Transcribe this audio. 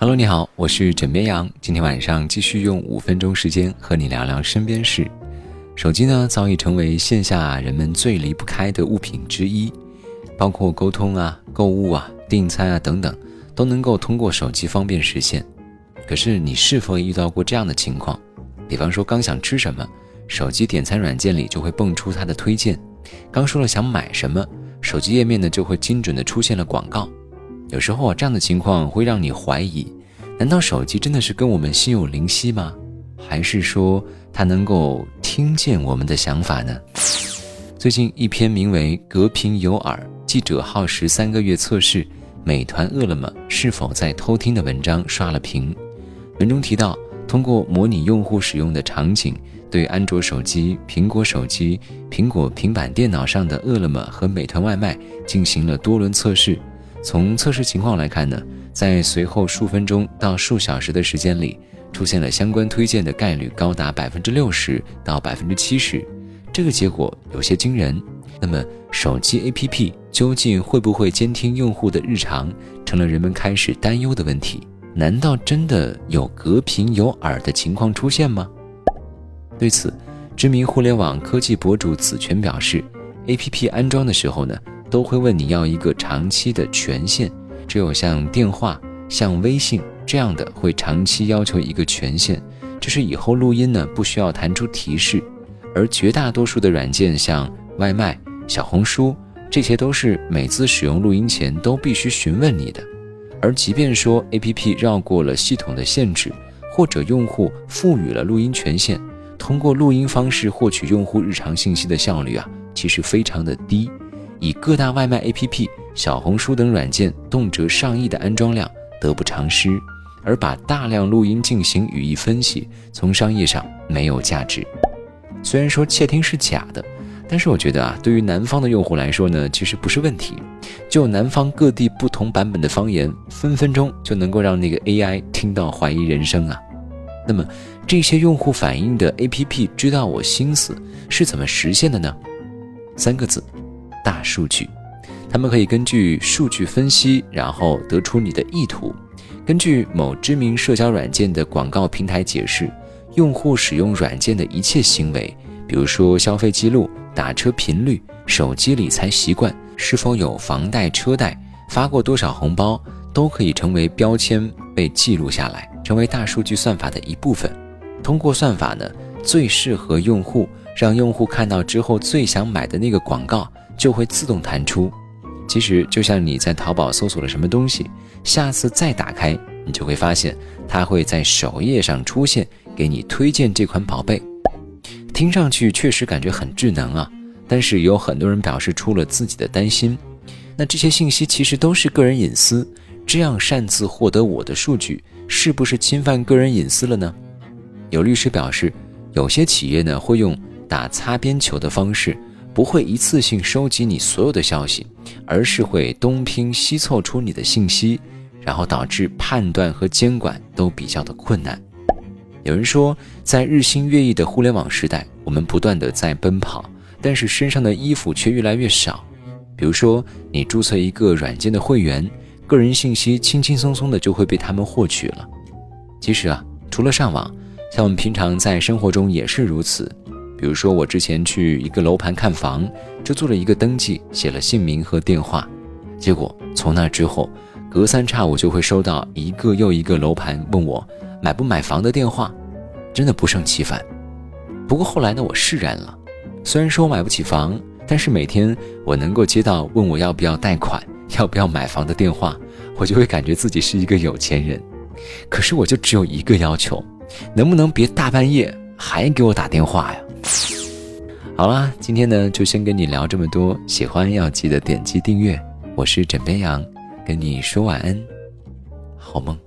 Hello，你好，我是枕边羊。今天晚上继续用五分钟时间和你聊聊身边事。手机呢，早已成为线下人们最离不开的物品之一，包括沟通啊、购物啊、订餐啊等等，都能够通过手机方便实现。可是你是否遇到过这样的情况？比方说刚想吃什么，手机点餐软件里就会蹦出它的推荐；刚说了想买什么，手机页面呢就会精准的出现了广告。有时候啊，这样的情况会让你怀疑：难道手机真的是跟我们心有灵犀吗？还是说它能够听见我们的想法呢？最近一篇名为《隔屏有耳，记者耗时三个月测试美团、饿了么是否在偷听》的文章刷了屏。文中提到，通过模拟用户使用的场景，对安卓手机、苹果手机、苹果平板电脑上的饿了么和美团外卖进行了多轮测试。从测试情况来看呢，在随后数分钟到数小时的时间里，出现了相关推荐的概率高达百分之六十到百分之七十，这个结果有些惊人。那么，手机 APP 究竟会不会监听用户的日常，成了人们开始担忧的问题。难道真的有隔屏有耳的情况出现吗？对此，知名互联网科技博主子权表示，APP 安装的时候呢。都会问你要一个长期的权限，只有像电话、像微信这样的会长期要求一个权限，就是以后录音呢不需要弹出提示。而绝大多数的软件，像外卖、小红书，这些都是每次使用录音前都必须询问你的。而即便说 APP 绕过了系统的限制，或者用户赋予了录音权限，通过录音方式获取用户日常信息的效率啊，其实非常的低。以各大外卖 APP、小红书等软件动辄上亿的安装量得不偿失，而把大量录音进行语义分析，从商业上没有价值。虽然说窃听是假的，但是我觉得啊，对于南方的用户来说呢，其实不是问题。就南方各地不同版本的方言，分分钟就能够让那个 AI 听到怀疑人生啊。那么这些用户反映的 APP 知道我心思是怎么实现的呢？三个字。大数据，他们可以根据数据分析，然后得出你的意图。根据某知名社交软件的广告平台解释，用户使用软件的一切行为，比如说消费记录、打车频率、手机理财习惯、是否有房贷车贷、发过多少红包，都可以成为标签被记录下来，成为大数据算法的一部分。通过算法呢，最适合用户，让用户看到之后最想买的那个广告。就会自动弹出。其实就像你在淘宝搜索了什么东西，下次再打开，你就会发现它会在首页上出现，给你推荐这款宝贝。听上去确实感觉很智能啊，但是有很多人表示出了自己的担心。那这些信息其实都是个人隐私，这样擅自获得我的数据，是不是侵犯个人隐私了呢？有律师表示，有些企业呢会用打擦边球的方式。不会一次性收集你所有的消息，而是会东拼西凑出你的信息，然后导致判断和监管都比较的困难。有人说，在日新月异的互联网时代，我们不断的在奔跑，但是身上的衣服却越来越少。比如说，你注册一个软件的会员，个人信息轻轻松松的就会被他们获取了。其实啊，除了上网，像我们平常在生活中也是如此。比如说，我之前去一个楼盘看房，就做了一个登记，写了姓名和电话。结果从那之后，隔三差五就会收到一个又一个楼盘问我买不买房的电话，真的不胜其烦。不过后来呢，我释然了。虽然说我买不起房，但是每天我能够接到问我要不要贷款、要不要买房的电话，我就会感觉自己是一个有钱人。可是我就只有一个要求，能不能别大半夜还给我打电话呀？好啦，今天呢就先跟你聊这么多。喜欢要记得点击订阅。我是枕边羊，跟你说晚安，好梦。